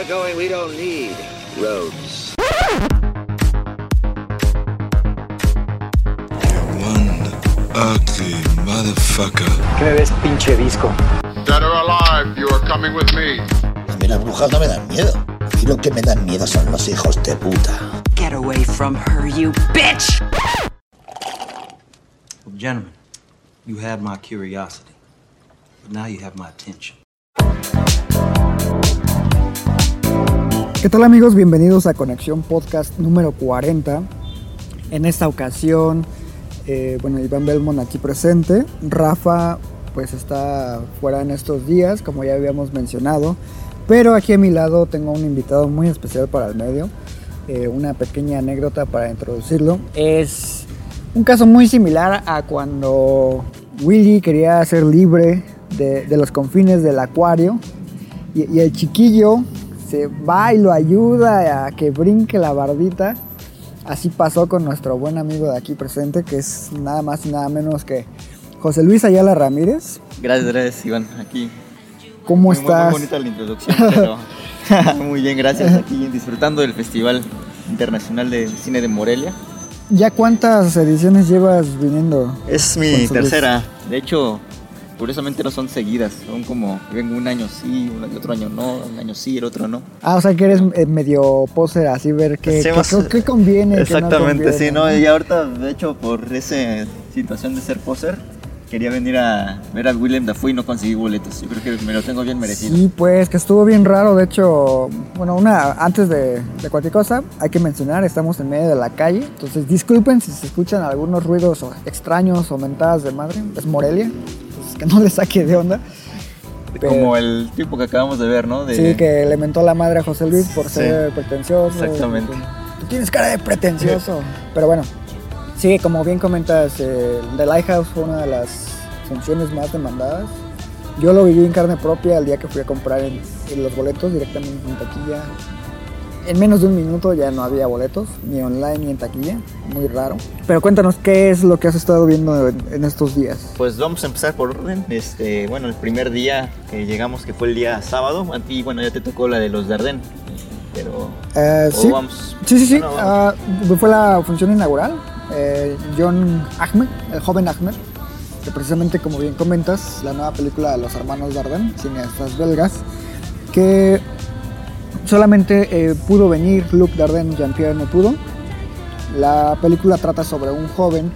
we're going, we don't need roads. One ugly motherfucker. ¿Qué me ves, pinche disco? Dead or alive, you are coming with me. A mí las brujas no me dan miedo. A mí lo que me dan miedo son los hijos de puta. Get away from her, you bitch! Well, gentlemen, you had my curiosity, but now you have my attention. ¿Qué tal amigos? Bienvenidos a Conexión Podcast número 40. En esta ocasión, eh, bueno, Iván Belmont aquí presente. Rafa pues está fuera en estos días, como ya habíamos mencionado. Pero aquí a mi lado tengo un invitado muy especial para el medio. Eh, una pequeña anécdota para introducirlo. Es un caso muy similar a cuando Willy quería ser libre de, los confines del acuario y el chiquillo se va y lo ayuda a que brinque la bardita. Así pasó con nuestro buen amigo de aquí presente, que es nada más y nada menos que José Luis Ayala Ramírez. Gracias, gracias, Iván. Aquí. ¿Cómo muy, estás? Muy bonita la introducción, pero muy bien, gracias. Aquí disfrutando del Festival Internacional de Cine de Morelia. ¿Ya cuántas ediciones llevas viniendo? Es mi tercera. De hecho, curiosamente no son seguidas. Son como, vengo un año sí, un otro año no, un año sí, el otro no. Ah, o sea que eres eh, medio poser, así ver qué, qué, Hacemos- qué- qué conviene. qué no Exactamente, conviene, sí, no, y ahorita, de hecho, por esa situación de ser poser, quería venir a ver a Willem Dafoe y no conseguí boletos. Yo creo que me lo tengo bien merecido. Sí, pues que estuvo bien raro. De hecho, bueno, una antes de, de cualquier cosa, hay que mencionar, estamos en medio de la calle. Entonces, disculpen si se escuchan algunos ruidos extraños o mentadas de madre. Es Morelia, entonces que no le saque de onda. Pero- Como el tipo que acabamos de ver, ¿no? De- Sí, que le mentó la madre a José Luis por Sí, ser pretencioso. exactamente. Tú tienes cara de pretencioso. Pero bueno, sí, como bien comentas, eh, The Lighthouse fue una de las funciones más demandadas. Yo lo viví en carne propia el día que fui a comprar en- en los boletos directamente en taquilla. En menos de un minuto ya no había boletos, ni online ni en taquilla. Muy raro. Pero cuéntanos, ¿qué es lo que has estado viendo en, en estos días? Pues vamos a empezar por orden. Este, bueno, el primer día que llegamos, que fue el día sábado, a ti, bueno, ya te tocó la de los Dardenne. Pero. O sí. vamos. Sí, sí, sí. Ah, fue la función inaugural. Eh, John Ahmed, el joven Ahmed, que precisamente como bien comentas, la nueva película de los hermanos Dardenne, cineastas belgas, que solamente eh, pudo venir Luc Dardenne, Jean-Pierre no pudo. La película trata sobre un joven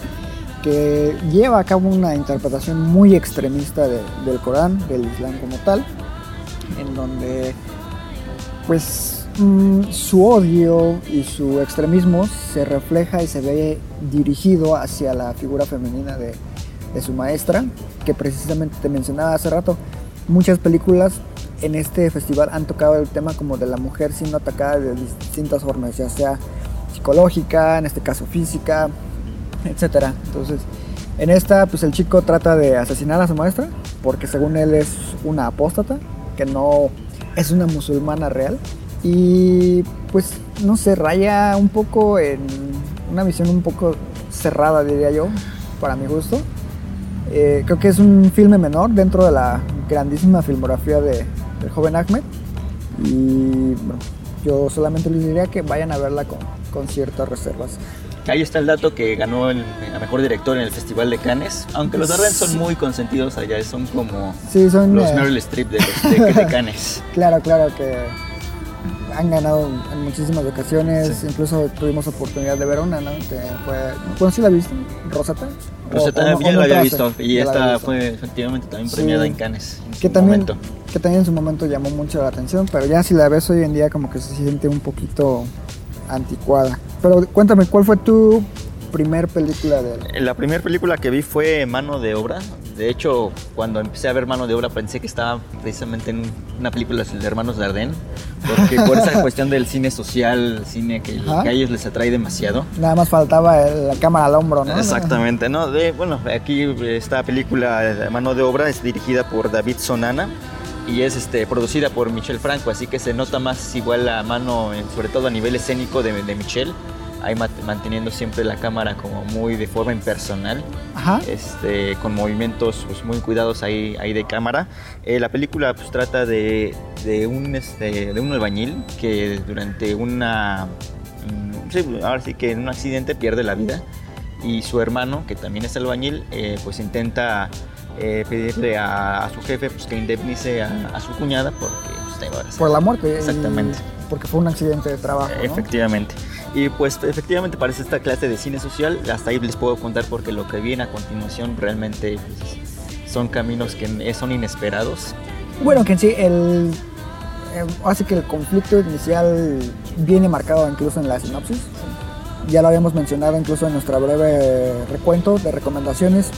que lleva a cabo una interpretación muy extremista de- del Corán, del Islam como tal, en donde pues mm, su odio y su extremismo se refleja y se ve dirigido hacia la figura femenina de, de su maestra, que precisamente te mencionaba hace rato. Muchas películas en este festival han tocado el tema como de la mujer siendo atacada de distintas formas, ya sea psicológica, en este caso física, etcétera. Entonces, en esta, pues el chico trata de asesinar a su maestra, porque según él es una apóstata, que no es una musulmana real. Y pues, no sé, raya un poco en una visión un poco cerrada, diría yo, para mi gusto. Eh, creo que es un filme menor dentro de la grandísima filmografía de, del joven Ahmed. Y bueno, yo solamente les diría que vayan a verla con, con ciertas reservas. Ahí está el dato que ganó el, a mejor director en el Festival de Cannes. Aunque los Dardenne son muy consentidos allá, son como Sí, son... los eh, Meryl Streep de, los, de, de Cannes. Claro, claro que han ganado en muchísimas ocasiones. Sí. Incluso tuvimos oportunidad de ver una, ¿no? Que fue. ¿Cuándo sí la viste? ¿Rosetta? Pero O- no- ya lo había visto y la esta visto. fue efectivamente también Sí. premiada en Cannes. en Que también, momento. que también en su momento llamó mucho la atención, pero ya si la ves hoy en día como que se siente un poquito anticuada. Pero cuéntame, ¿cuál fue tu primer película de él? La primera película que vi fue Mano de Obra. De hecho, cuando empecé a ver Mano de Obra pensé que estaba precisamente en una película de hermanos Dardenne, porque por esa cuestión del cine social, cine que, a ellos les atrae demasiado. Nada más faltaba la cámara al hombro, ¿no? Exactamente, ¿no? De, bueno, aquí esta película de Mano de Obra es dirigida por David Sonana y es este, producida por Michel Franco, así que se nota más igual la mano, en- sobre todo a nivel escénico de, de Michel, ahí manteniendo siempre la cámara como muy de forma impersonal, Ajá. este, con movimientos pues, muy cuidados ahí, ahí de cámara. Eh, la película pues, trata de, de un, este, de un albañil que durante una, mm, sí, ahora sí que en un accidente pierde la vida y su hermano, que también es albañil, eh, pues intenta eh, pedirle a, a su jefe pues, que indemnice a, a su cuñada porque pues, Por la muerte. y- Exactamente. porque fue un accidente de trabajo. ¿no? Y pues efectivamente parece esta clase de cine social, hasta ahí les puedo contar porque lo que viene a continuación realmente pues, son caminos que son inesperados. Bueno, que en sí, el, eh, hace que el conflicto inicial viene marcado incluso en la sinopsis. Ya lo habíamos mencionado incluso en nuestra breve recuento de recomendaciones.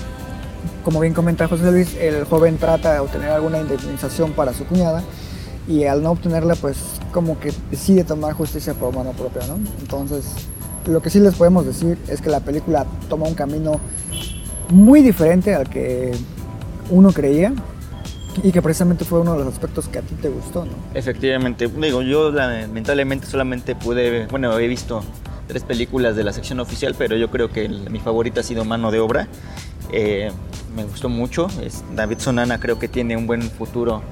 Como bien comenta José Luis, el joven trata de obtener alguna indemnización para su cuñada y al no obtenerla, pues como que decide tomar justicia por mano propia, ¿no? Entonces, lo que sí les podemos decir es que la película toma un camino muy diferente al que uno creía y que precisamente fue uno de los aspectos que a ti te gustó, ¿no? Efectivamente, digo, yo lamentablemente solamente pude, bueno, he visto tres películas de la sección oficial, pero yo creo que mi favorita ha sido Mano de Obra. Eh, me gustó mucho. David Sonana creo que tiene un buen futuro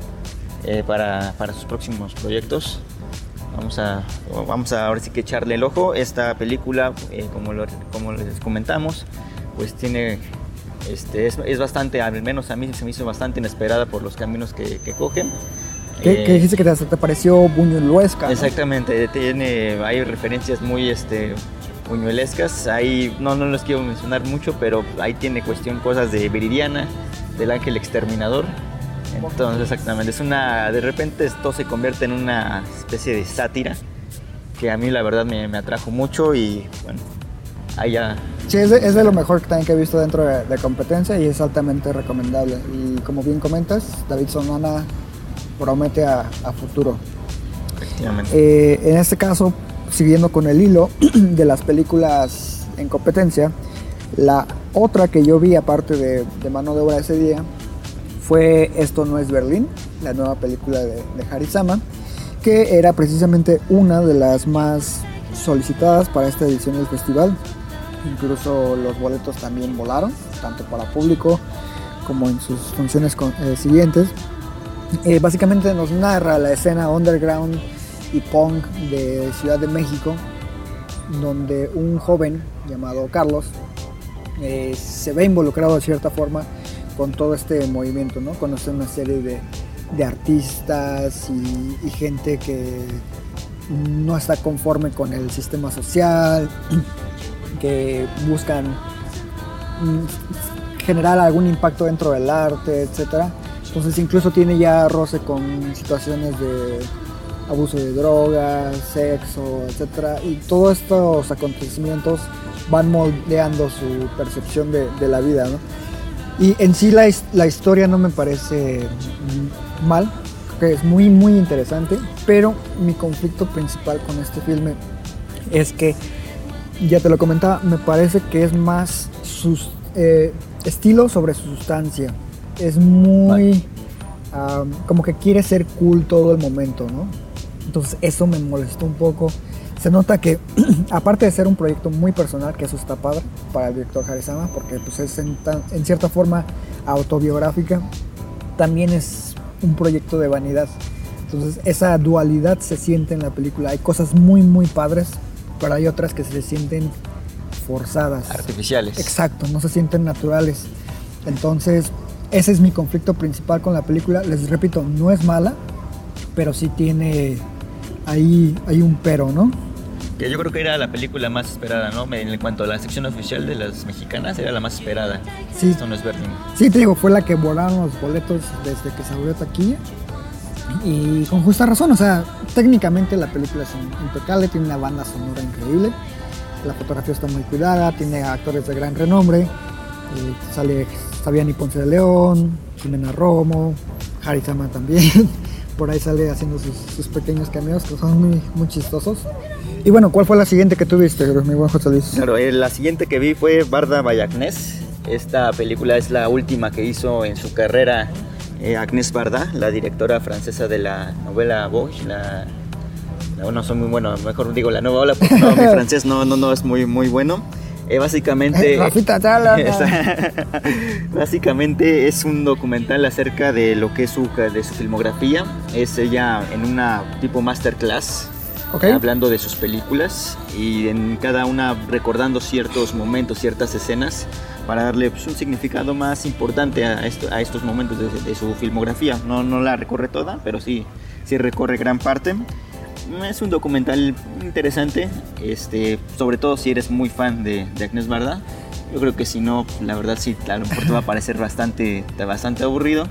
eh, para, para sus próximos proyectos. Vamos a, vamos a ahora sí que echarle el ojo. Esta película, eh, como, lo- como les comentamos, pues tiene, este, es, es bastante, al menos a mí se me hizo bastante inesperada por los caminos que, que coge. ¿Qué, Eh, qué dijiste que te, te pareció buñueluesca? ¿no? Exactamente, tiene, hay referencias muy este, buñuelescas. Ahí no, no les quiero mencionar mucho, pero ahí tiene cuestión cosas de Viridiana, del ángel exterminador. Entonces, exactamente, es una. De repente esto se convierte en una especie de sátira que a mí la verdad me, me atrajo mucho y bueno, ahí ya. Sí, es de, es de lo mejor que también que he visto dentro de, de competencia y es altamente recomendable. Y como bien comentas, David Sonana promete a, a futuro. Efectivamente. Eh, en este caso, siguiendo con el hilo de las películas en competencia, la otra que yo vi aparte de, de mano de obra ese día fue Esto no es Berlín, la nueva película de, de Harisama, que era precisamente una de las más solicitadas para esta edición del festival. Incluso los boletos también volaron, tanto para público como en sus funciones eh, siguientes. Eh, básicamente nos narra la escena underground y punk de Ciudad de México, donde un joven llamado Carlos eh, se ve involucrado de cierta forma con todo este movimiento, ¿no? Conoce una serie de, de artistas y, gente que no está conforme con el sistema social, que buscan mm, generar algún impacto dentro del arte, etcétera. Entonces incluso tiene ya roce con situaciones de abuso de drogas, sexo, etcétera. Y todos estos acontecimientos van moldeando su percepción de, la vida. Y en sí la, la historia no me parece mal, que es muy muy interesante, pero mi conflicto principal con este filme es que, ya te lo comentaba, me parece que es más sus, eh, estilo sobre su sustancia. Es muy... como que quiere ser cool todo el momento, ¿no? Entonces eso me molestó un poco. Se nota que, aparte de ser un proyecto muy personal, que eso está padre para el director Harisama, porque pues, es en, tan- en cierta forma autobiográfica, también es un proyecto de vanidad. Entonces esa dualidad se siente en la película. Hay cosas muy, muy padres, pero hay otras que se sienten forzadas. Artificiales. Exacto, no se sienten naturales. Entonces, ese es mi conflicto principal con la película. Les repito, no es mala, pero sí tiene ahí, hay un pero, ¿no? Que yo creo que era la película más esperada, ¿no? En cuanto a la sección oficial de las mexicanas, era la más esperada. Sí. Esto no es Berlín. Sí, te digo, fue la que volaron los boletos desde que se abrió taquilla. Y con justa razón, o sea, técnicamente la película es impecable, tiene una banda sonora increíble, la fotografía está muy cuidada, tiene actores de gran renombre, sale Fabián y Ponce de León, Jimena Romo, Harisama también, por ahí sale haciendo sus, sus pequeños cameos que son muy, muy chistosos. Y bueno, ¿cuál fue la siguiente que tuviste, mi buen José Luis? Claro, eh, la siguiente que vi fue Barda by Agnès. Esta película es la última que hizo en su carrera eh, Agnès Barda, la directora francesa de la novela Vogue, la, no, no soy muy bueno, mejor digo la nueva ola porque no, mi francés no, no, no es muy, muy bueno. Eh, básicamente, tala, básicamente es un documental acerca de lo que es su, de su filmografía. Es ella en una tipo masterclass Ok. hablando de sus películas y en cada una recordando ciertos momentos, ciertas escenas para darle pues, un significado más importante a, esto- a estos momentos de, de su filmografía. No, no la recorre toda, pero sí, sí recorre gran parte. Es un documental interesante, este, sobre todo si eres muy fan de, de Agnes Barda. Yo creo que si no, la verdad sí, a lo mejor te va a parecer bastante, bastante aburrido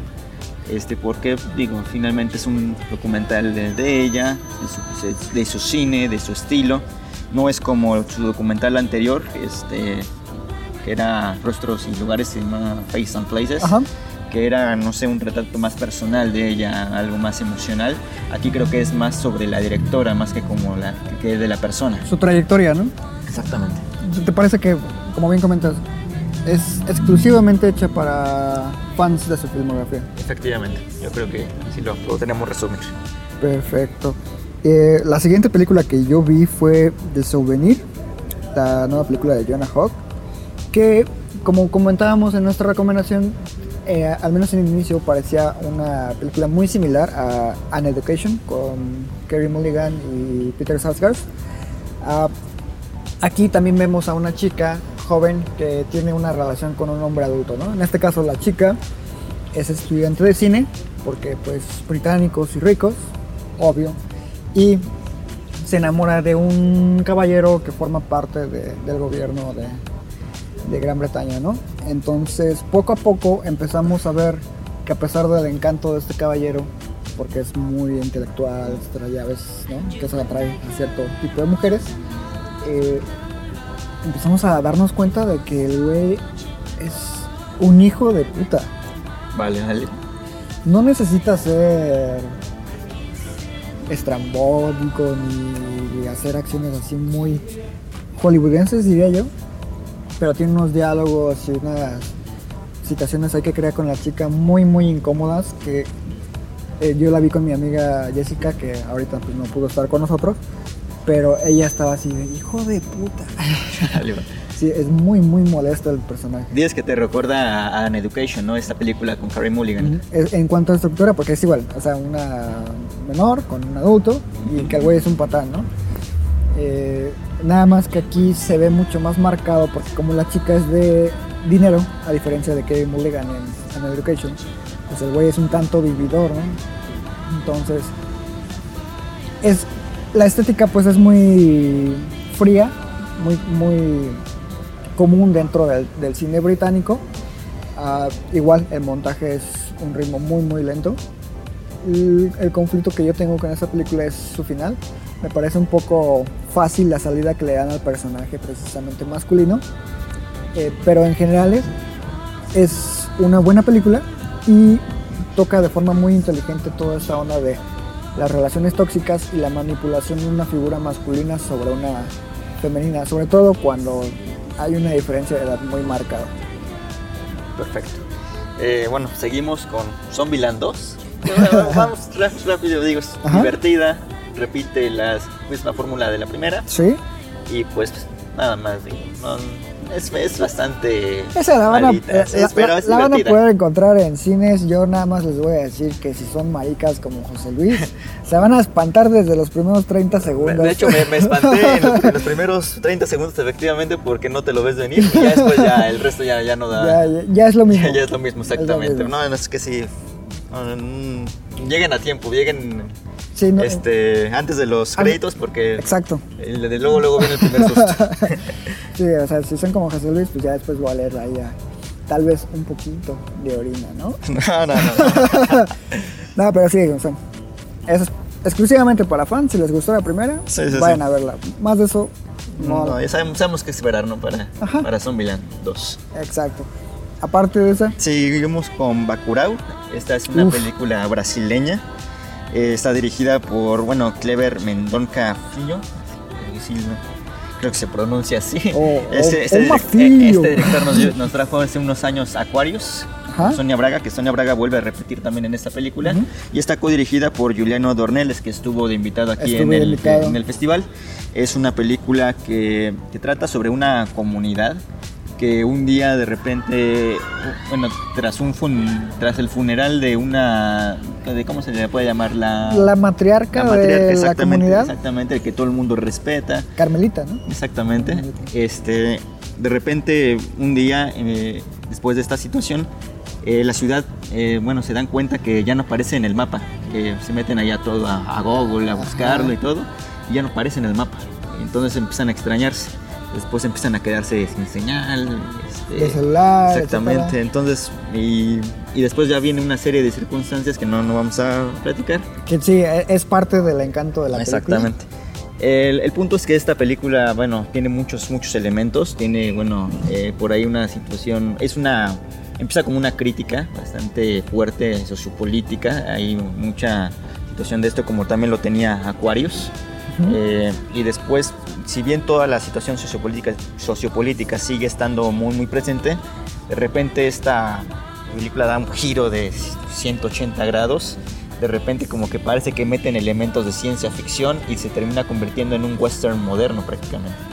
este porque digo finalmente es un documental de, de ella de su, de su cine de su estilo no es como su documental anterior este que era rostros y lugares se llama Face and Places Ajá. que era no sé un retrato más personal de ella algo más emocional aquí creo que es más sobre la directora más que como la que de la persona Su trayectoria, ¿no? exactamente ¿Te parece que, como bien comentas, es exclusivamente hecha para fans de su filmografía? efectivamente yo creo que sí lo, lo tenemos resumir Perfecto. Eh, la siguiente película que yo vi fue The Souvenir, la nueva película de Jonah Hawk, que como comentábamos en nuestra recomendación, eh, al menos en el inicio parecía una película muy similar a An Education con Kerry Mulligan y Peter Sarsgaard. Ah, aquí también vemos a una chica joven que tiene una relación con un hombre adulto, ¿no? En este caso la chica es estudiante de cine, porque pues británicos y ricos, obvio, y se enamora de un caballero que forma parte de- del gobierno de, Gran Bretaña, ¿no? Entonces, poco a poco empezamos a ver que a pesar del encanto de este caballero, porque es muy intelectual, etcétera, ya ves, ¿no? Que eso atrae a cierto tipo de mujeres, eh, empezamos a darnos cuenta de que el güey es un hijo de puta. vale vale No necesita ser estrambótico ni hacer acciones así muy hollywoodenses, diría yo. Pero tiene unos diálogos y unas situaciones hay que crear con la chica muy, muy incómodas que eh, yo la vi con mi amiga Jessica, que ahorita pues, no pudo estar con nosotros. Pero ella estaba así de hijo de puta. Sí, es muy, muy molesto el personaje. Dices que te recuerda a An Education, ¿no? Esta película con Carey Mulligan. En cuanto a estructura, porque es igual, o sea, una menor con un adulto y que el güey es un patán, ¿no? Eh, nada más que aquí se ve mucho más marcado porque como la chica es de dinero, a diferencia de Kevin Mulligan en, en Education, pues el güey es un tanto vividor, ¿no? Entonces, es, la estética pues es muy fría, muy, muy común dentro del, cine británico. Ah, igual el montaje es un ritmo muy muy lento. El, el conflicto que yo tengo con esta película es su final. Me parece un poco fácil la salida que le dan al personaje precisamente masculino. Eh, pero en general es, es una buena película y toca de forma muy inteligente toda esta onda de las relaciones tóxicas y la manipulación de una figura masculina sobre una femenina, sobre todo cuando hay una diferencia de edad muy marcada. Perfecto. Eh, bueno, seguimos con Zombieland 2. Vamos rápido, digo, es Ajá. divertida, repite la misma fórmula de la primera ¿Sí? y pues nada más, digo, no- es, es bastante... Esa la van, a, malita, la- es- la- pero la- es la van a poder encontrar en cines. Yo nada más les voy a decir que si son maricas como José Luis, se van a espantar desde los primeros 30 De- segundos. De hecho, me, me espanté en los, en los primeros 30 segundos, efectivamente, porque no te lo ves venir y ya después ya el resto ya, ya no da... ya, es lo mismo. Ya, es lo mismo, exactamente. mismo. No, no, es que sí. no, no, lleguen a tiempo, lleguen Sí, no- este, antes de los créditos porque Exacto. el de luego, luego viene el primer susto. Sí, o sea, si son como José Luis, pues ya después voy a leer ahí a- tal vez un poquito de orina, ¿no? No, no, no. No, pero sí, o sea, eso es exclusivamente para fans. Si les gustó la primera, Sí, sí, vayan sí. a verla. Más de eso, no. No, ya sabemos, sabemos qué esperar, ¿no? Para, Ajá. para Zombieland 2. Exacto. Aparte de esa, Seguimos con Bacurau. Esta es una Uf. película brasileña. Eh, está dirigida por, bueno, Clever Mendonca Filho. Eh, creo que se pronuncia así. Oh, este, oh, este oh, direc- Mafilho. este director nos, nos trajo hace unos años Aquarius. Ajá. Sonia Braga, que Sonia Braga vuelve a repetir también en esta película. Y está codirigida por Juliano Dornelles, que estuvo de invitado aquí en el, invitado. en el festival. Es una película que, que trata sobre una comunidad que un día de repente, bueno, tras un fun- tras el funeral de una, de ¿cómo se le puede llamar? La, La matriarca, la matriarca, de la exactamente, comunidad, exactamente, el que todo el mundo respeta. Carmelita, ¿no? Exactamente. Este, de repente, un día, eh, después de esta situación, eh, la ciudad, eh, bueno, se dan cuenta que ya no aparece en el mapa. Que se meten allá todo a, a Google a buscarlo y todo, y ya no aparece en el mapa. Entonces empiezan a extrañarse. Después empiezan a quedarse sin señal. este, De celular, Exactamente. etcétera. Entonces, y, y después ya viene una serie de circunstancias que no, no vamos a platicar. Que sí, e- es parte del encanto de la película. Exactamente. El, el punto es que esta película, bueno, tiene muchos, muchos elementos. Tiene, bueno, eh, por ahí una situación. Es una. Empieza como una crítica bastante fuerte, sociopolítica. Hay mucha situación de esto, como también lo tenía Aquarius. Eh, y después, si bien toda la situación sociopolítica, sigue estando muy, muy presente, de repente esta película da un giro de 180 grados. De repente como que parece que meten elementos de ciencia ficción y se termina convirtiendo en un western moderno prácticamente.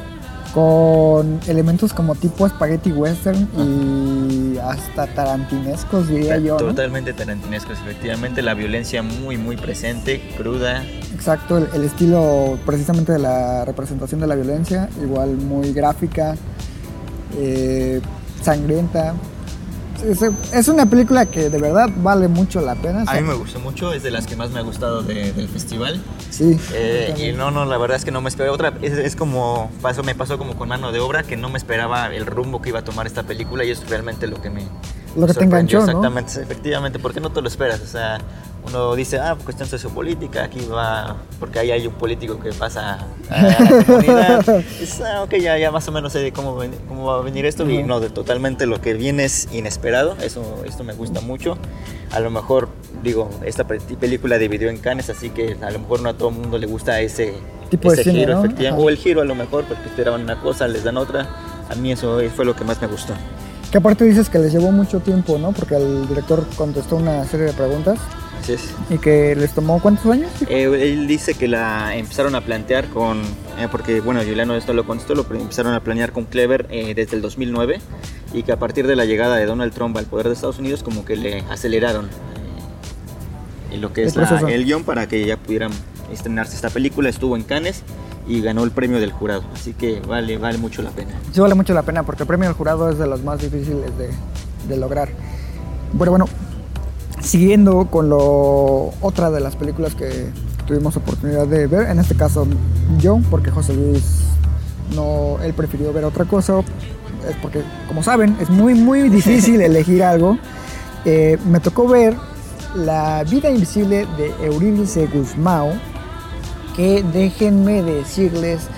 Con elementos como tipo spaghetti western y hasta tarantinescos, diría yo. ¿no? Totalmente tarantinescos, efectivamente. La violencia muy, muy presente, cruda. Exacto, el, el estilo precisamente de la representación de la violencia, igual muy gráfica, eh, sangrienta. Es, es una película que de verdad vale mucho la pena. A mí me gustó mucho, es de las que más me ha gustado de- del festival. Sí. Eh, y no, no, la verdad es que no me esperaba otra. Es, es como, pasó, me pasó como con mano de obra, que no me esperaba el rumbo que iba a tomar esta película y es realmente lo que me. Lo que te enganchó, ¿no? Exactamente, efectivamente, porque no te lo esperas. O sea, uno dice, ah, cuestión sociopolítica, aquí va, porque ahí hay un político que pasa a la comunidad. Es, ah, ok, ya, ya más o menos sé de cómo, ven- cómo va a venir esto. Y Ujú. no, de totalmente lo que viene es inesperado. Eso, esto me gusta mucho. A lo mejor, digo, esta pe- película dividió en canes, así que a lo mejor no a todo el mundo le gusta ese, Tipo de ese cine, giro, ¿no? efectivamente. O el giro a lo mejor, porque esperaban una cosa, les dan otra. A mí eso fue lo que más me gustó. Que aparte dices que les llevó mucho tiempo, ¿no? Porque el director contestó una serie de preguntas Así es. y que les tomó cuántos años? Eh, él dice que la empezaron a plantear con, eh, porque bueno, Juliano esto lo contestó, lo empezaron a planear con Clever eh, desde el 2009 y que a partir de la llegada de Donald Trump al poder de Estados Unidos como que le aceleraron eh, lo que El es la- proceso. el guion para que ya pudieran estrenarse esta película. Estuvo en Cannes y ganó el premio del jurado, así que vale, vale mucho la pena. Sí vale mucho la pena porque el premio del jurado es de los más difíciles de, de lograr. Pero bueno, siguiendo con lo otra de las películas que tuvimos oportunidad de ver, en este caso yo, porque José Luis no, él prefirió ver otra cosa, es porque como saben es muy muy difícil elegir algo. Eh, me tocó ver La vida invisible de Eurídice Guzmán, que déjenme decirles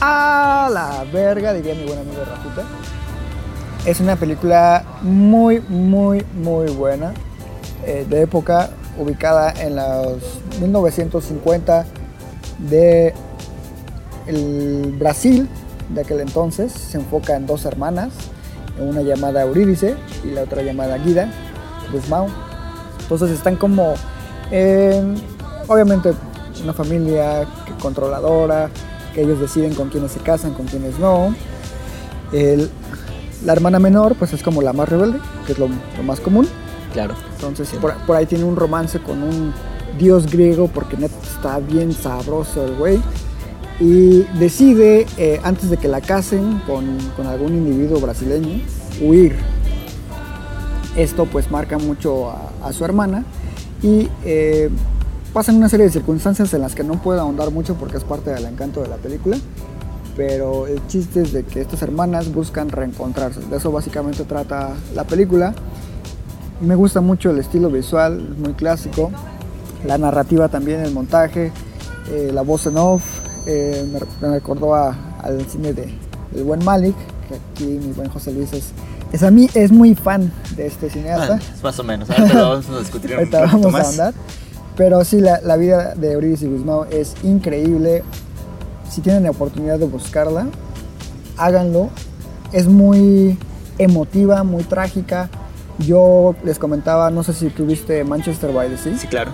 a la verga, diría mi buen amigo Rajuta. Es una película muy, muy, muy buena. Eh, de época, ubicada en los 1950 de el Brasil de aquel entonces. Se enfoca en dos hermanas, una llamada Eurídice y la otra llamada Guida Guzmán. Entonces están como, en, obviamente, una familia controladora, que ellos deciden con quiénes se casan, con quiénes no. El- la hermana menor, pues es como la más rebelde, que es lo más común. Claro. Entonces por, ahí tiene un romance con un dios griego, porque neta está bien sabroso el güey. Y decide, eh, antes de que la casen con, algún individuo brasileño, huir. Esto pues marca mucho a, a su hermana y eh, pasan una serie de circunstancias en las que no puedo ahondar mucho porque es parte del encanto de la película. Pero el chiste es de que estas hermanas buscan reencontrarse. De eso básicamente trata la película. Me gusta mucho el estilo visual, es muy clásico. La narrativa también, el montaje, eh, la voz en off. eh, me, me recordó a- al cine de El Buen Malik, que aquí mi buen José Luis es, es, a mí, es muy fan de este cineasta. Ah, es más o menos. Ahorita vamos a discutir un vamos a más. andar. Pero sí, la, la vida de Eurídice Guzmán es increíble. Si tienen la oportunidad de buscarla, háganlo. Es muy emotiva, muy trágica. Yo les comentaba, no sé si tuviste Manchester by the Sea. Sí, claro.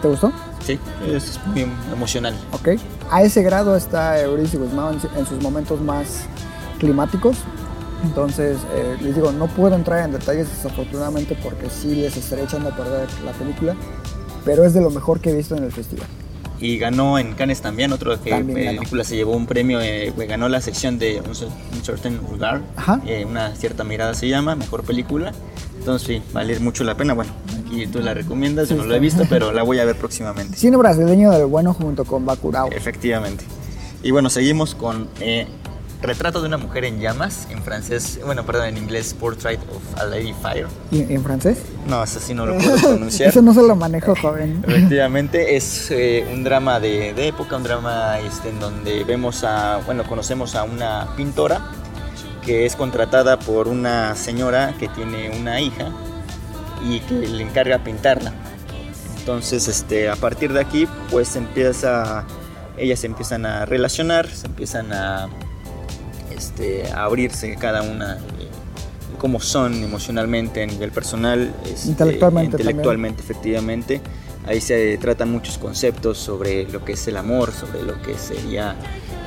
¿Te gustó? Sí, es muy emocional. Ok. A ese grado está Eurydice Guzmán en, en sus momentos más climáticos. Entonces, eh, les digo, no puedo entrar en detalles desafortunadamente porque sí les estaré echando a perder la película, pero es de lo mejor que he visto en el festival. Y ganó en Cannes también, otro que También ganó. película se llevó un premio, eh, ganó la sección de Un Cer- Un Certain Regard, Ajá. eh, una cierta mirada se llama, mejor película. Entonces sí, vale mucho la pena. Bueno, aquí tú la recomiendas, yo no la he visto, pero la voy a ver próximamente. Cine brasileño del bueno junto con Bacurau. Efectivamente. Y bueno, seguimos con eh, Retrato de una mujer en llamas, en francés, bueno, perdón, en inglés, Portrait of a Lady Fire. ¿Y en francés? No, eso sí no lo puedo pronunciar. Eso no se lo manejo, joven. Efectivamente, es eh, un drama de, de época, un drama este, en donde vemos a, bueno, conocemos a una pintora que es contratada por una señora que tiene una hija y que le encarga pintarla. Entonces, este, a partir de aquí, pues empieza, ellas se empiezan a relacionar, se empiezan a, este, abrirse cada una de cómo son emocionalmente a nivel personal, este, Intelectualmente intelectualmente, efectivamente. Ahí se tratan muchos conceptos sobre lo que es el amor, sobre lo que sería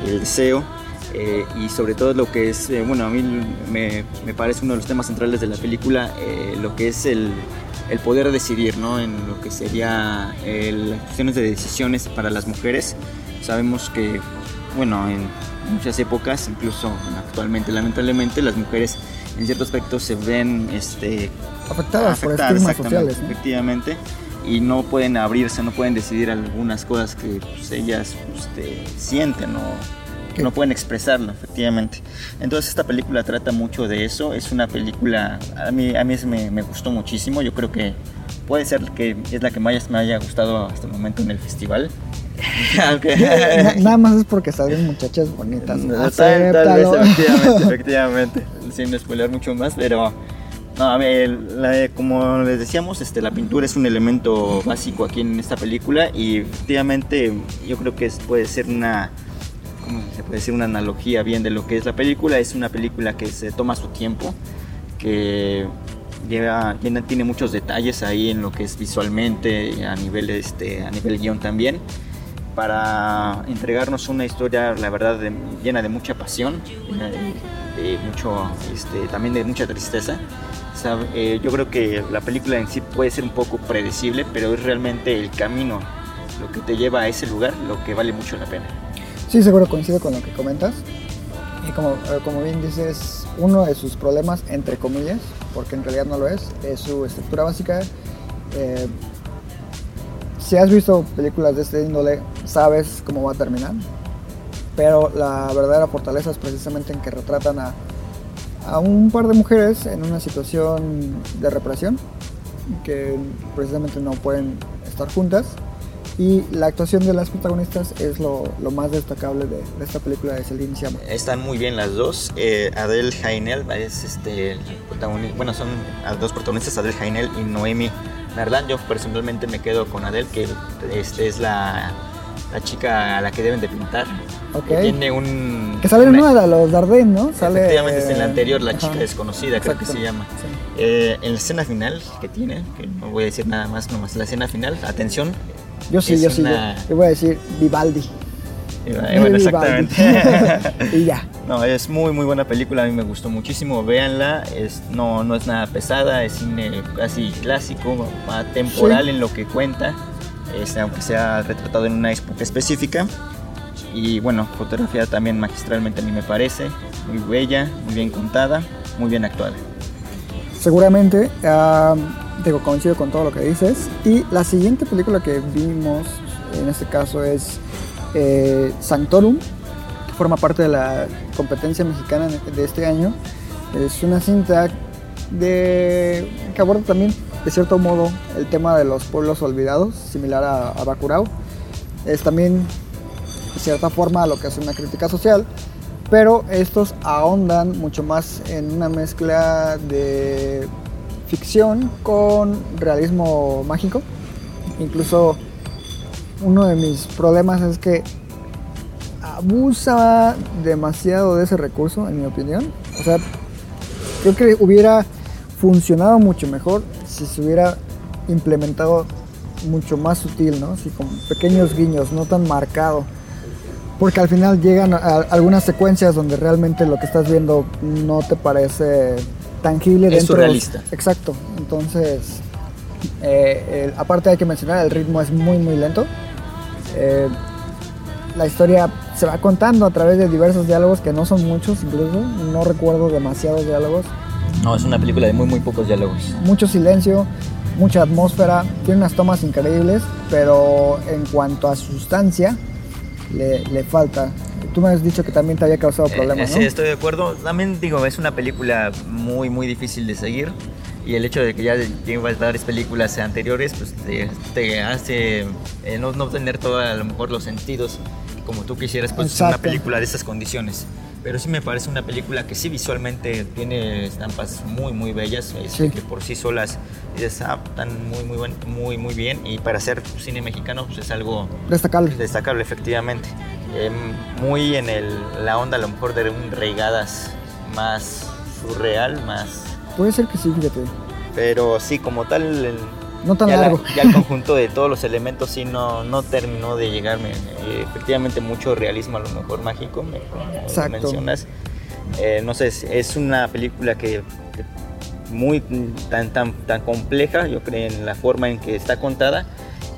el deseo eh, y sobre todo lo que es, eh, bueno, a mí me, me parece uno de los temas centrales de la película, eh, lo que es el, el poder decidir, ¿no? En lo que sería eh, las cuestiones de decisiones para las mujeres. Sabemos que, bueno, en muchas épocas, incluso actualmente, lamentablemente, las mujeres en cierto aspecto se ven este, Afectadas por estigmas sociales. ¿no? Efectivamente. Y no pueden abrirse, no pueden decidir algunas cosas que pues, ellas este, sienten o No pueden expresarlo, efectivamente. Entonces esta película trata mucho de eso. Es una película, a mí, a mí me, me gustó muchísimo. Yo creo que puede ser que es la que más me haya gustado hasta el momento en el festival. Nada más es porque salen muchachas bonitas. no, tal, tal vez, efectivamente, efectivamente. Sin spoiler mucho más, pero no, a ver, la- como les decíamos, este, la pintura es un elemento básico aquí en esta película y efectivamente yo creo que es- puede ser una, ¿cómo se puede decir? Una analogía bien de lo que es la película. Es una película que se toma su tiempo, que lleva, tiene muchos detalles ahí en lo que es visualmente, a nivel, este, a nivel guion también para entregarnos una historia, la verdad, llena de mucha pasión, de, mucho, este, también de mucha tristeza. Sabe- eh, yo creo que la película en sí puede ser un poco predecible, pero es realmente el camino lo que te lleva a ese lugar lo que vale mucho la pena. Sí, seguro coincido con lo que comentas. Y como, eh, como bien dices, uno de sus problemas, entre comillas, porque en realidad no lo es, es su estructura básica. Eh, si has visto películas de este índole, sabes cómo va a terminar. Pero la verdadera fortaleza es precisamente en que retratan a, a un par de mujeres en una situación de represión, que precisamente no pueden estar juntas. Y la actuación de las protagonistas es lo, lo más destacable de, de esta película de Celine Sciamma. Están muy bien las dos. Eh, Adele Haenel es este, el protagoni- bueno, son las dos protagonistas, Adele Haenel y Noemi Merlan. Yo personalmente me quedo con Adele, que este, es la, la chica a la que deben de pintar. Ok. Que tiene un... Que sale en una- de los Dardenne, ¿no? Sale, Efectivamente, es en la eh, anterior, la ajá. chica desconocida, creo que Exacto. se llama. Sí. Eh, en la escena final que tiene, que no voy a decir nada más, nomás la escena final, atención. Yo sí, yo sí. yo- voy a decir Vivaldi. Bueno, exactamente. y ya. No, es muy muy buena película, a mí me gustó muchísimo, véanla, es, no, no es nada pesada, es cine casi clásico, atemporal Sí. en lo que cuenta, es, aunque sea retratado en una época específica. Y bueno, fotografía también magistralmente a mí me parece, muy bella, muy bien contada, muy bien actuada. Seguramente, ah, digo, coincido con todo lo que dices. Y la siguiente película que vimos, en este caso, es eh, Sanctorum, forma parte de la competencia mexicana de este año. Es una cinta que aborda también, de cierto modo, el tema de los pueblos olvidados, similar a, a Bacurau. Es también, de cierta forma, lo que es una crítica social pero estos ahondan mucho más en una mezcla de ficción con realismo mágico. Incluso uno de mis problemas es que abusa demasiado de ese recurso, en mi opinión. O sea, creo que hubiera funcionado mucho mejor si se hubiera implementado mucho más sutil, ¿no? Así con pequeños guiños, no tan marcado. Porque al final llegan a- algunas secuencias donde realmente lo que estás viendo no te parece tangible Es dentro. surrealista. Exacto. Entonces, eh, el- aparte hay que mencionar, el ritmo es muy, muy lento. Eh, la historia se va contando a través de diversos diálogos que no son muchos incluso. No recuerdo demasiados diálogos. No, es una película de muy, muy pocos diálogos. Mucho silencio, mucha atmósfera. Tiene unas tomas increíbles, pero en cuanto a sustancia, le, le falta. Tú me has dicho que también te había causado problemas, Eh, ¿no? Sí, estoy de acuerdo. También digo, es una película muy, muy difícil de seguir. Y el hecho de que ya llevas varias películas anteriores, pues te, te hace eh, no, no tener todos a lo mejor los sentidos como tú quisieras, pues es una película de esas condiciones. Pero sí me parece una película que sí visualmente tiene estampas muy, muy bellas, este, Sí. que por sí solas dices, ah, están muy, muy, buen- muy, muy bien. Y para hacer cine mexicano, pues es algo Destacable. destacable efectivamente. Em, muy en el, la onda a lo mejor de un regadas más surreal, más... Puede ser que sí, fíjate. Pero sí, como tal, el- No tan ya, la- largo. ya el conjunto de todos los elementos sí no, no terminó de llegarme. Eh, efectivamente mucho realismo a lo mejor mágico, me- como Exacto. mencionas. Eh, no sé, es, una película que muy tan, tan, tan compleja, yo creo, en la forma en que está contada,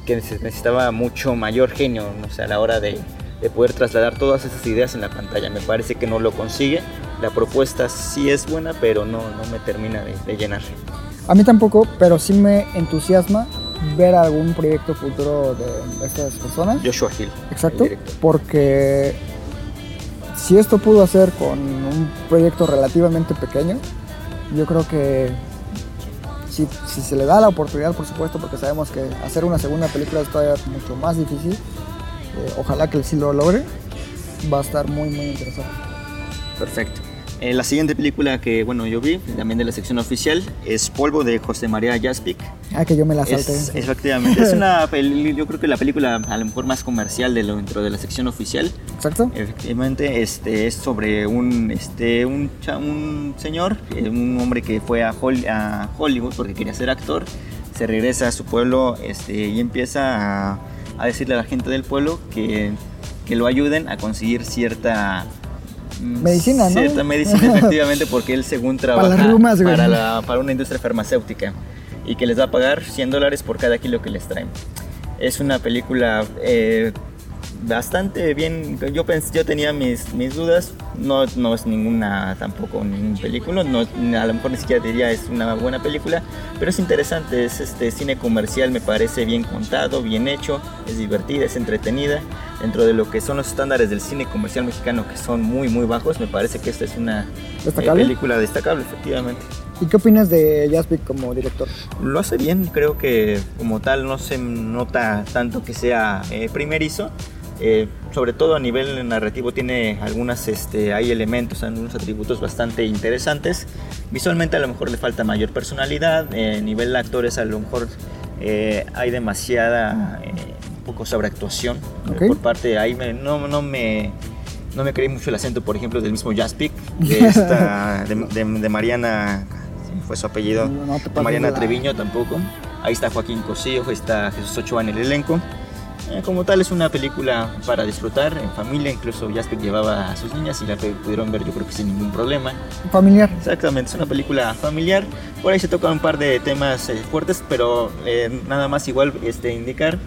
que necesitaba mucho mayor genio o sea, a la hora de, de poder trasladar todas esas ideas en la pantalla. Me parece que no lo consigue. La propuesta sí es buena, pero no, no me termina de, de llenar. A mí tampoco, pero sí me entusiasma ver algún proyecto futuro de estas personas. Joshua Hill. Exacto, porque si esto pudo hacer con un proyecto relativamente pequeño, yo creo que si, si se le da la oportunidad, por supuesto, porque sabemos que hacer una segunda película es todavía mucho más difícil, eh, ojalá que sí lo logre, va a estar muy, muy interesante. Perfecto. Eh, la siguiente película que bueno yo vi, también de la sección oficial, es Polvo de José María Jaspic. Ah, que yo me la salté. Es, efectivamente, es una peli- yo creo que la película a lo mejor más comercial de lo, dentro de la sección oficial. Exacto. Efectivamente, este es sobre un este un, un señor, eh, un hombre que fue a, Hol- a Hollywood porque quería ser actor, se regresa a su pueblo este, y empieza a, a decirle a la gente del pueblo que, que lo ayuden a conseguir cierta Medicina, ¿no? Cierta medicina, efectivamente, porque él según trabaja las rumas, güey. para, la- para una industria farmacéutica y que les va a pagar 100 dólares por cada kilo que les traen. Es una película eh, bastante bien. Yo pensé, yo tenía mis, mis dudas. No, no es ninguna tampoco ninguna película. No, a lo mejor ni siquiera diría es una buena película, pero es interesante. Es este cine comercial, me parece bien contado, bien hecho, es divertida, es entretenida. Dentro de lo que son los estándares del cine comercial mexicano, que son muy muy bajos, me parece que esta es una eh, ¿Destacable? película destacable, efectivamente. ¿Y qué opinas de Jaspic como director? Lo hace bien, creo que como tal no se nota tanto que sea eh, primerizo. Eh, sobre todo a nivel narrativo tiene algunas, este, hay elementos, algunos atributos bastante interesantes. Visualmente a lo mejor le falta mayor personalidad. eh, a nivel de actores a lo mejor eh, hay demasiada, un poco sobreactuación eh, Ok. por parte, ahí me- no, no me... No me creí mucho el acento, por ejemplo, del mismo Jaspic, de, esta, de, de- de Mariana, fue su apellido, No, no Mariana la- Treviño tampoco. Ahí está Joaquín Cosío, está Jesús Ochoa en el elenco. Eh, como tal es una película para disfrutar en familia, incluso Jasper llevaba a sus niñas y la pudieron ver yo creo que sin ningún problema. Familiar. Exactamente, es una película familiar. Por ahí se tocan un par de temas eh, fuertes, pero eh, nada más igual este, indicar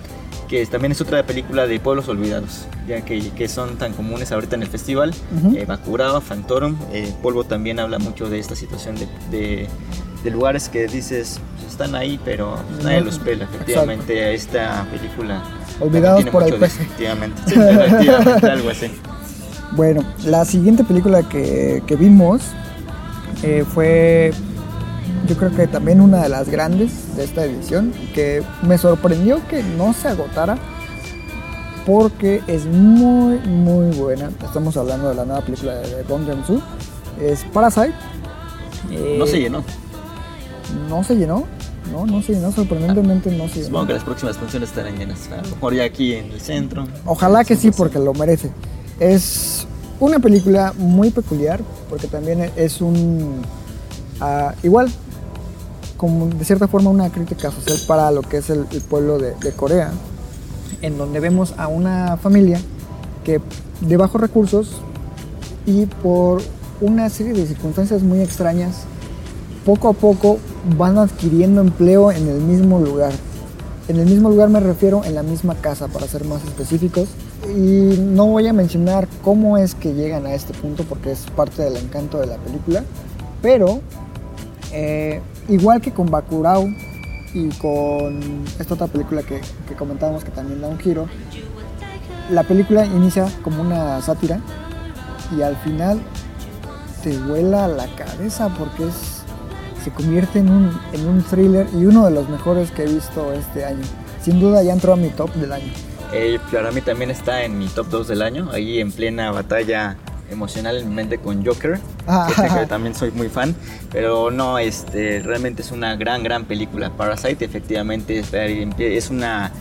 que también es otra película de pueblos olvidados, ya que, que son tan comunes ahorita en el festival. Ujú. Eh, Bacurao, Fantorum, Polvo también habla mucho de esta situación de, de- de lugares que dices pues, están ahí, pero pues, nadie los pela. Efectivamente, esta película Olvidados por el pez. Efectivamente, sí, efectivamente, algo así. Bueno, la siguiente película que, que vimos eh, fue, yo creo que también una de las grandes de esta edición, que me sorprendió que no se agotara porque es muy, muy buena. Estamos hablando de la nueva película de Bong Joon-ho. Es Parasite. Eh, No se llenó. No se llenó. No, no se llenó. Sorprendentemente no llenó. Supongo que las próximas funciones estarán llenas. A lo mejor ya aquí en el centro. Ojalá que sí, porque lo merece. Es una película muy peculiar, porque también es un... ah, igual, como de cierta forma una crítica social para lo que es el, el pueblo de, de Corea, en donde vemos a una familia que de bajos recursos y por una serie de circunstancias muy extrañas, poco a poco van adquiriendo empleo en el mismo lugar. En el mismo lugar me refiero en la misma casa, para ser más específicos. Y no voy a mencionar cómo es que llegan a este punto porque es parte del encanto de la película. Pero, eh, igual que con Bakurao y con esta otra película que, que comentábamos que también da un giro, la película inicia como una sátira y al final te vuela la cabeza porque es, se convierte en un, en un thriller y uno de los mejores que he visto este año. Sin duda ya entró a mi top del año. Eh, para mí también está en mi top 2 del año, ahí en plena batalla emocional en mi mente con Joker, Ah. que, que también soy muy fan, pero no, este, realmente es una gran, gran película. Parasite efectivamente es, es una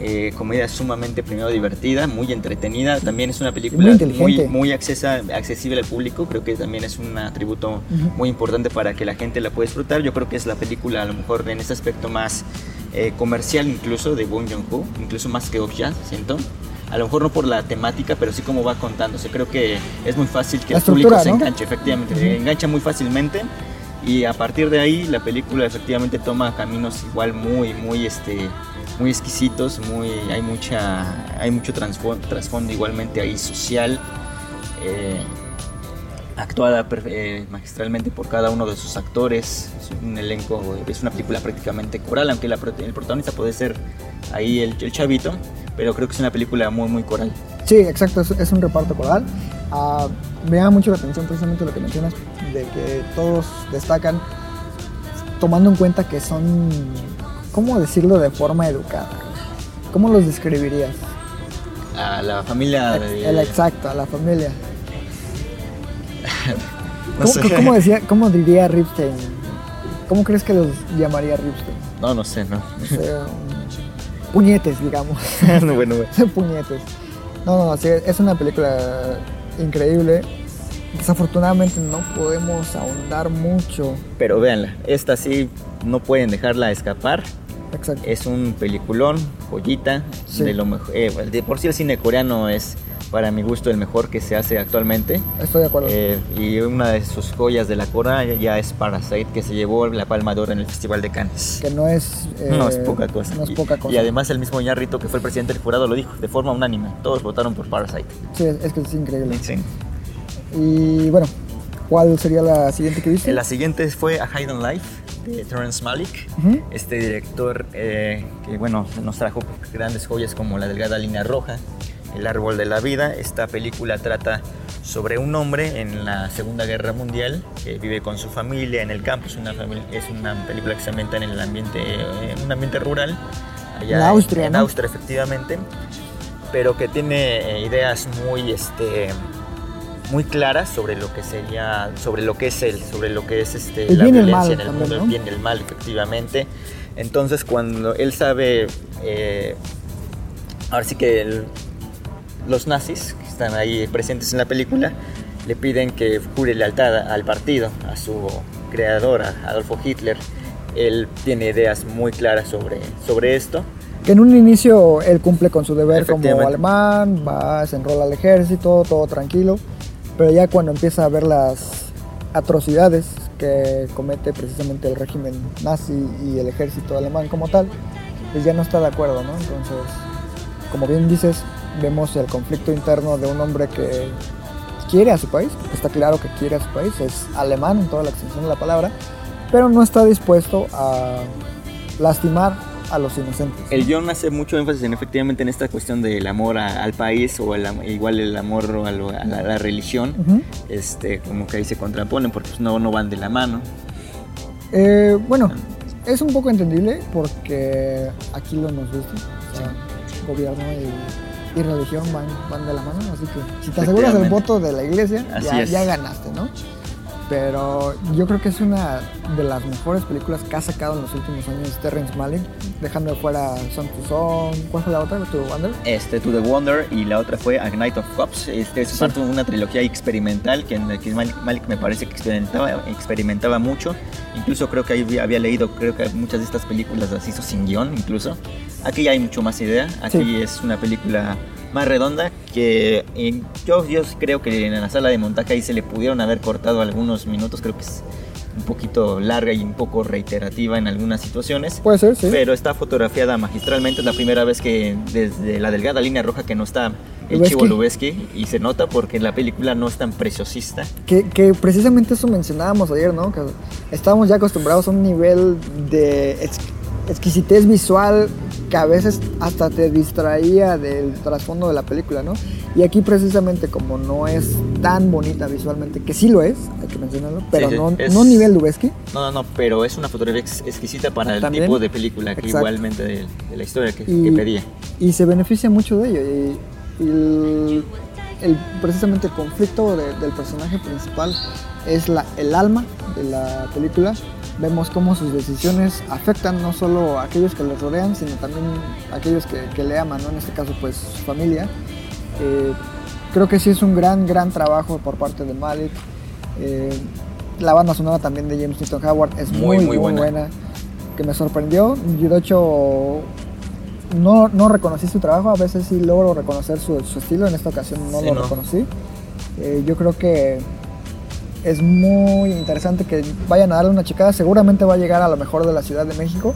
eh, comedia sumamente primero divertida, muy entretenida, también es una película Muy muy, inteligente. muy accesa- accesible al público, creo que también es un atributo muy importante para que la gente la pueda disfrutar. Yo creo que es la película a lo mejor en este aspecto más eh, comercial incluso de Bong Joon-ho, incluso más que Okja, siento. A lo mejor no por la temática, pero sí como va contándose. Creo que es muy fácil que La el público se enganche, efectivamente, se engancha muy fácilmente. Y a partir de ahí la película efectivamente toma caminos igual muy, muy, este, muy exquisitos, muy, hay, mucha, hay mucho trasfo- trasfondo igualmente ahí social. eh, actuada eh, magistralmente por cada uno de sus actores. Es un elenco, es una película prácticamente coral, aunque la el protagonista puede ser ahí el, chavito, pero creo que es una película muy, muy coral. Sí, exacto, es, un reparto coral. Ah, me llama mucho la atención precisamente lo que mencionas, de que todos destacan tomando en cuenta que son, ¿cómo decirlo de forma educada? ¿Cómo los describirías? A la familia de... El exacto, a la familia. no ¿Cómo, sé. cómo decía, ¿Cómo diría Ripstein? ¿Cómo crees que los llamaría Ripstein? No, no sé, no. No sé, um, puñetes, digamos. bueno, bueno. puñetes. No, no, no, sí, es una película increíble. Desafortunadamente no podemos ahondar mucho. Pero véanla, esta sí no pueden dejarla escapar. Exacto. Es un peliculón, joyita, Sí. de lo mejor. eh, de por sí el cine coreano es para mi gusto el mejor que se hace actualmente. Estoy de acuerdo. Eh, y una de sus joyas de la corona ya es Parasite, que se llevó la Palma de Oro en el Festival de Cannes. que no es. eh, no es poca cosa. No es poca cosa. Y, además el mismo Ñarrito, que fue el presidente del jurado, lo dijo de forma unánime. Todos votaron por Parasite. Sí, es que es increíble. Sí. Y bueno, ¿cuál sería la siguiente que viste? La siguiente fue A Hidden Life de Terrence Malick, este director eh, que bueno, nos trajo grandes joyas como La Delgada Línea Roja, El Árbol de la Vida. Esta película trata sobre un hombre en la Segunda Guerra Mundial que vive con su familia en el campo. Es una, familia, es una película que se ambienta en el ambiente, eh, en un ambiente rural, allá En Austria, en, ¿no? Austria efectivamente, pero que tiene eh, ideas muy este muy claras sobre lo que sería, sobre lo que es él, sobre lo que es este, El la violencia mal en el mundo, ¿no? el bien y el mal, efectivamente. Entonces, cuando él sabe, eh, ahora sí que el- los nazis que están ahí presentes en la película le piden que jure lealtad al partido, a su creador, a Adolfo Hitler. Él tiene ideas muy claras sobre, sobre esto. Que en un inicio él cumple con su deber como alemán, va, se enrola al ejército, todo tranquilo. Pero ya cuando empieza a ver las atrocidades que comete precisamente el régimen nazi y el ejército alemán como tal, pues ya no está de acuerdo, ¿no? Entonces, como bien dices, vemos el conflicto interno de un hombre que quiere a su país, está claro que quiere a su país, es alemán en toda la extensión de la palabra, pero no está dispuesto a lastimar a los inocentes. El guion hace mucho énfasis en efectivamente en esta cuestión del amor a- al país o el igual el amor a, lo- a la, a la religión, este, como que ahí se contraponen porque pues, no, no van de la mano. Eh, bueno, es un poco entendible porque aquí lo hemos visto. O sea, gobierno y, y religión van, van de la mano, así que si te aseguras el voto de la iglesia, ya ganaste, ¿no? Pero yo creo que es una de las mejores películas que ha sacado en los últimos años Terrence Malick, dejando de fuera Son to Son. ¿Cuál fue la otra? ¿To Wonder? Este, To The Wonder y la otra fue A Night of Cops. Este es parte de una trilogía experimental que, en la que Malik me parece que experimentaba, experimentaba mucho. Incluso creo que ahí había leído, creo que muchas de estas películas las hizo sin guion incluso. Aquí ya hay mucho más idea. Aquí Sí. es una película más redonda que eh, yo, yo creo que en la sala de montaje ahí se le pudieron haber cortado algunos minutos. Creo que es un poquito larga y un poco reiterativa en algunas situaciones. Puede ser, sí. Pero está fotografiada magistralmente. Es la primera vez que desde la delgada línea roja que no está el Lubeski. Chivo Lubeski y se nota porque la película no es tan preciosista. Que, que precisamente eso mencionábamos ayer, ¿no? Que estábamos ya acostumbrados a un nivel de ex- exquisitez visual que a veces hasta te distraía del trasfondo de la película, ¿no? Y aquí precisamente como no es tan bonita visualmente, que sí lo es, hay que mencionarlo, pero sí, no, es- no nivel Lubeski. No, no, no, pero es una fotografía ex- exquisita para el tipo de película que Exacto. igualmente de, de la historia que, Y- que pedía. y se beneficia mucho de ello. Y, y el, el- precisamente el conflicto de- del personaje principal es la, el alma de la película. Vemos cómo sus decisiones afectan no solo a aquellos que les rodean, sino también a aquellos que, que le aman, ¿no? en este caso pues su familia. Eh, creo que sí es un gran, gran trabajo por parte de Malik. Eh, la banda sonora también de James Newton Howard es Muy, muy, muy muy, buena. buena. Que me sorprendió. Yo de hecho no, no reconocí su trabajo, a veces sí logro reconocer su, su estilo, en esta ocasión no Sí, lo no. reconocí. Eh, yo creo que es muy interesante que vayan a darle una checada, seguramente va a llegar a lo mejor de la Ciudad de México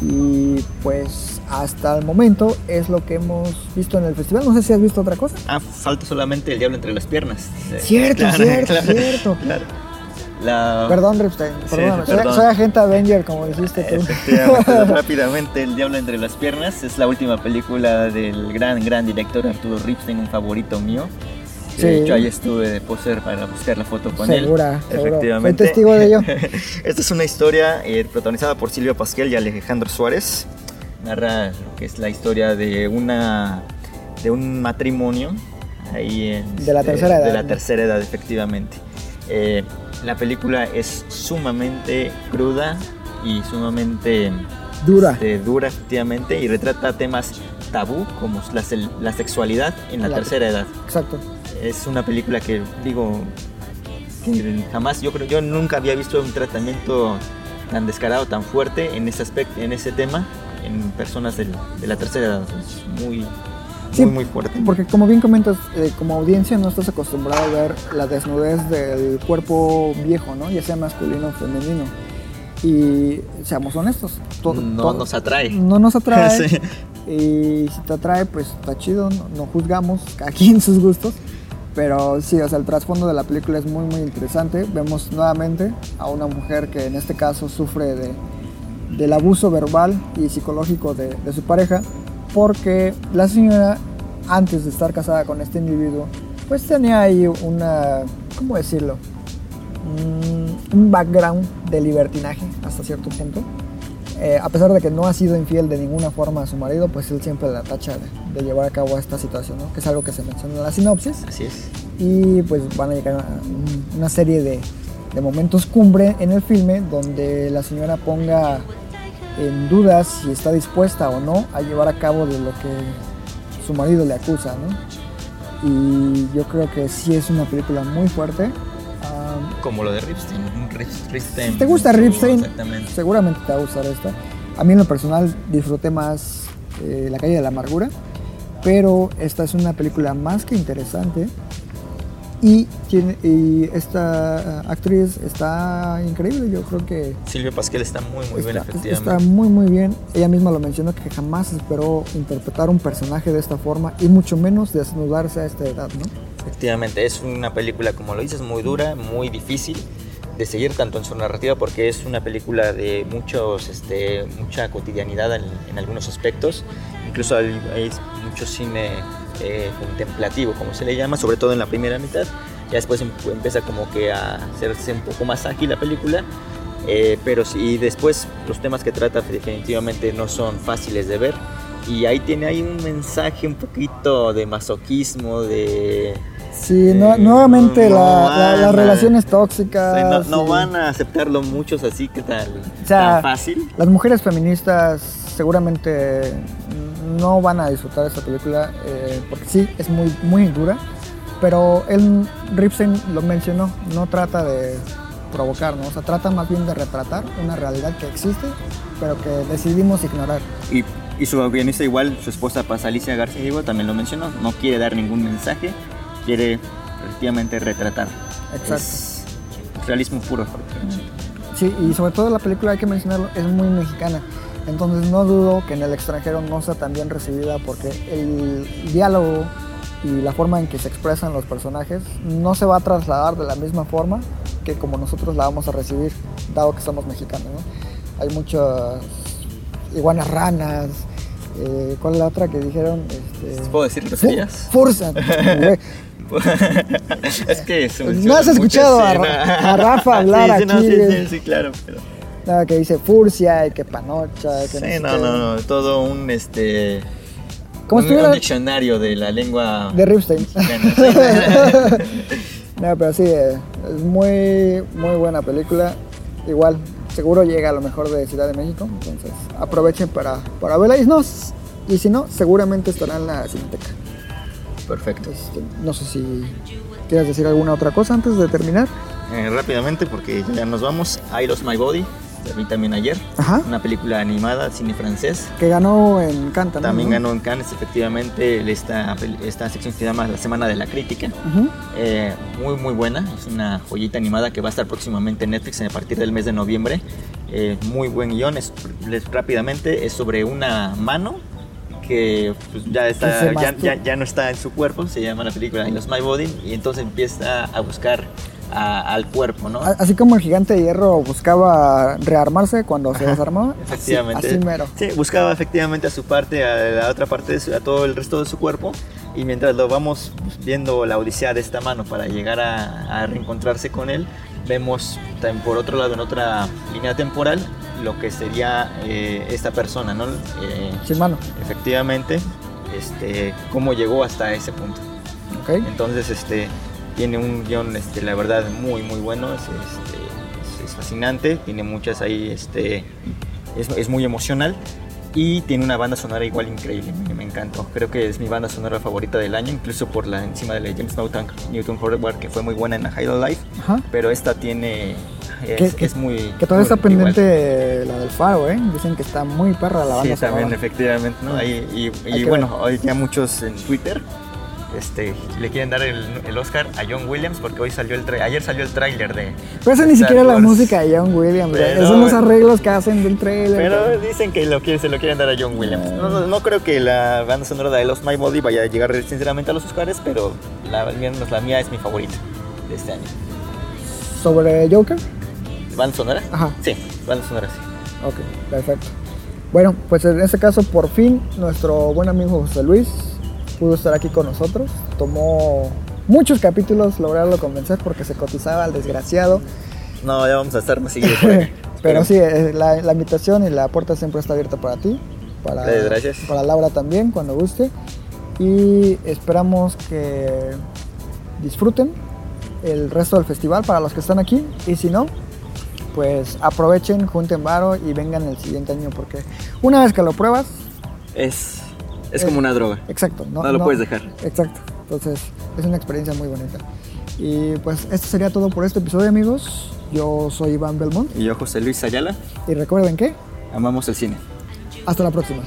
y pues hasta el momento es lo que hemos visto en el festival, no sé si has visto otra cosa. Ah, falta solamente el diablo entre las piernas. Cierto, claro, cierto, claro, cierto. claro. La, Perdón, Ripstein, Sí, perdóname, soy, perdón. soy agente Avenger, como dijiste tú. Rápidamente, El Diablo entre las piernas es la última película del gran, gran director Arturo Ripstein, un favorito mío. Sí. De hecho, ahí estuve de poser para buscar la foto con Segura, él. Efectivamente. Soy testigo de ello. Esta es una historia eh, protagonizada por Silvia Pasquel y Alejandro Suárez. Narra lo que es la historia de una de un matrimonio ahí en, De la tercera edad, De la tercera edad, efectivamente. Eh, la película es sumamente cruda y sumamente Dura. este, dura, efectivamente, y retrata temas tabú como la, la sexualidad en la La- tercera edad. Exacto. Es una película que digo que jamás, yo creo, yo nunca había visto un tratamiento tan descarado, tan fuerte en ese aspecto, en ese tema, en personas de la tercera edad. Es muy, Sí, muy, muy fuerte. Porque como bien comentas, eh, como audiencia no estás acostumbrado a ver la desnudez del cuerpo viejo, ¿no? Ya sea masculino o femenino. Y seamos honestos. to- No to- nos atrae. No nos atrae. Sí. Y si te atrae, pues está chido, no, no juzgamos, cada quien sus gustos. Pero sí, o sea, el trasfondo de la película es muy, muy interesante. Vemos nuevamente a una mujer que en este caso sufre de, del abuso verbal y psicológico de, de su pareja, porque la señora, antes de estar casada con este individuo, pues tenía ahí una, ¿cómo decirlo? Mm, un background de libertinaje hasta cierto punto. Eh, a pesar de que no ha sido infiel de ninguna forma a su marido, pues él siempre la tacha de, de llevar a cabo esta situación, ¿no? que es algo que se menciona en la sinopsis. Así es. Y pues van a llegar a una serie de, de momentos cumbre en el filme donde la señora ponga en dudas si está dispuesta o no a llevar a cabo de lo que su marido le acusa, ¿no? Y yo creo que sí es una película muy fuerte. Como lo de Ripstein. Ripstein si te gusta Ripstein, Exactamente. seguramente te va a gustar esta. A mí en lo personal disfruté más eh, La calle de la amargura, pero esta es una película más que interesante. Y, tiene, y esta uh, actriz está increíble, yo creo que Silvia Pasquel está muy, muy bien, está, efectivamente. está muy muy bien. Ella misma lo mencionó que jamás esperó interpretar un personaje de esta forma y mucho menos desnudarse a esta edad, ¿no? Efectivamente, es una película, como lo dices, muy dura, muy difícil de seguir tanto en su narrativa porque es una película de muchos, este, mucha cotidianidad en, en algunos aspectos. Incluso hay, hay mucho cine eh, contemplativo, como se le llama, sobre todo en la primera mitad. Ya después em- empieza como que a hacerse un poco más ágil la película. eh, pero sí, y después los temas que trata definitivamente no son fáciles de ver y ahí tiene ahí un mensaje un poquito de masoquismo, de... Sí, no- Eh, nuevamente no la- la- van las a- relaciones Sí, tóxicas. no, no y- van a aceptarlo muchos así que tal, O sea, tan fácil. Las mujeres feministas seguramente no van a disfrutar esta película eh, porque sí, es muy, muy dura, pero él, Ripstein lo mencionó, no trata de provocar, ¿no? o sea, trata más bien de retratar una realidad que existe, pero que decidimos ignorar. Y, y su guionista igual, su esposa Paz Alicia García Diego también lo mencionó, no quiere dar ningún mensaje, quiere efectivamente retratar. Exacto. Es realismo puro. Sí, y sobre todo la película, hay que mencionarlo, es muy mexicana. Entonces no dudo que en el extranjero no sea tan bien recibida porque el diálogo y la forma en que se expresan los personajes no se va a trasladar de la misma forma que como nosotros la vamos a recibir, dado que somos mexicanos. ¿no? Hay muchas iguanas ranas. eh, ¿Cuál es la otra que dijeron? Este, ¿Puedo decir groserías? Fursa. güey. es que se No menciona has escuchado a a Rafa hablar sí, sí, no, aquí, sí, sí, claro. Pero, Nada, que dice furcia y que panocha. que sí, no, no, no, todo un este. Como un, un diccionario de la lengua De Ripstein. mexicana, sí. No, pero sí, eh, es muy, muy buena película. Igual, seguro llega a lo mejor de Ciudad de México. Entonces, aprovechen para, para verla. Y, no, y si no, seguramente estará en la Cineteca. Perfecto. Este, no sé si quieres decir alguna otra cosa antes de terminar. Eh, rápidamente, porque ya nos vamos. I Lost My Body, la vi también ayer. Ajá. Una película animada, cine francés. Que ganó en Canta, ¿no? También ¿no? ganó en Cannes, efectivamente, esta, esta sección se llama La Semana de la Crítica. Ujú. Eh, muy, muy buena. Es una joyita animada que va a estar próximamente en Netflix a partir del mes de noviembre. Eh, muy buen guion. Es, les- rápidamente, es sobre una mano que pues, ya, está, ya, ya, ya no está en su cuerpo. Se llama la película I Lost My Body. Y entonces empieza a buscar a- al cuerpo, ¿no? Así como el gigante de hierro buscaba rearmarse cuando se desarmó. Efectivamente. Así, mero. Sí, buscaba efectivamente a su parte, a la otra parte, de su- a todo el resto de su cuerpo. Y mientras lo vamos viendo la odisea de esta mano para llegar a, a reencontrarse con él, vemos también por otro lado, en otra línea temporal, lo que sería eh, esta persona, ¿no? Eh, Sin mano. efectivamente, este, cómo llegó hasta ese punto. ¿Ok? Entonces, este, tiene un guion, este, la verdad, muy, muy bueno. Es, este, es- es fascinante. Tiene muchas ahí, este, es, es muy emocional. Y tiene una banda sonora igual increíble, me, me encantó. Creo que es mi banda sonora favorita del año, incluso por la encima de la James Newton, Newton Howard, que fue muy buena en la High Life. Ajá. Pero esta tiene. Es, Que- que- es muy. Que todavía está muy igual. pendiente la del faro, ¿eh? Dicen que está muy perra la banda Sí, también, efectivamente, ¿no? Ahí- y y que bueno, hoy ya muchos en Twitter este, le quieren dar el, el Oscar a John Williams porque hoy salió el tra- ayer salió el tráiler de Pero esa ni Star siquiera la Wars. música de John Williams. Pero, son los arreglos que hacen del trailer. Pero dicen que lo se lo quieren dar a John Williams. No, no- no creo que la banda sonora de Lost My Body vaya a llegar sinceramente a los Oscars, pero la, la mía es mi favorita de este año. Sobre Joker. ¿Banda sonora? Ajá. Sí, banda sonora, sí. Ok, perfecto. Bueno, pues en este caso, por fin, nuestro buen amigo José Luis pudo estar aquí con nosotros. Tomó muchos capítulos lograrlo convencer porque se cotizaba al desgraciado. No, ya vamos a estar más seguido. Pero sí, eh, la, la invitación y la puerta siempre está abierta para ti. Para, Gracias, gracias. Para Laura también, cuando guste. Y esperamos que disfruten el resto del festival para los que están aquí. Y si no, pues aprovechen, junten varo y vengan el siguiente año porque una vez que lo pruebas, Es, es como una droga. exacto, no, No lo puedes dejar. Exacto, entonces es una experiencia muy bonita. Y pues esto sería todo por este episodio amigos. Yo soy Iván Belmont Y yo, José Luis Ayala, y recuerden que amamos el cine. hasta la próxima.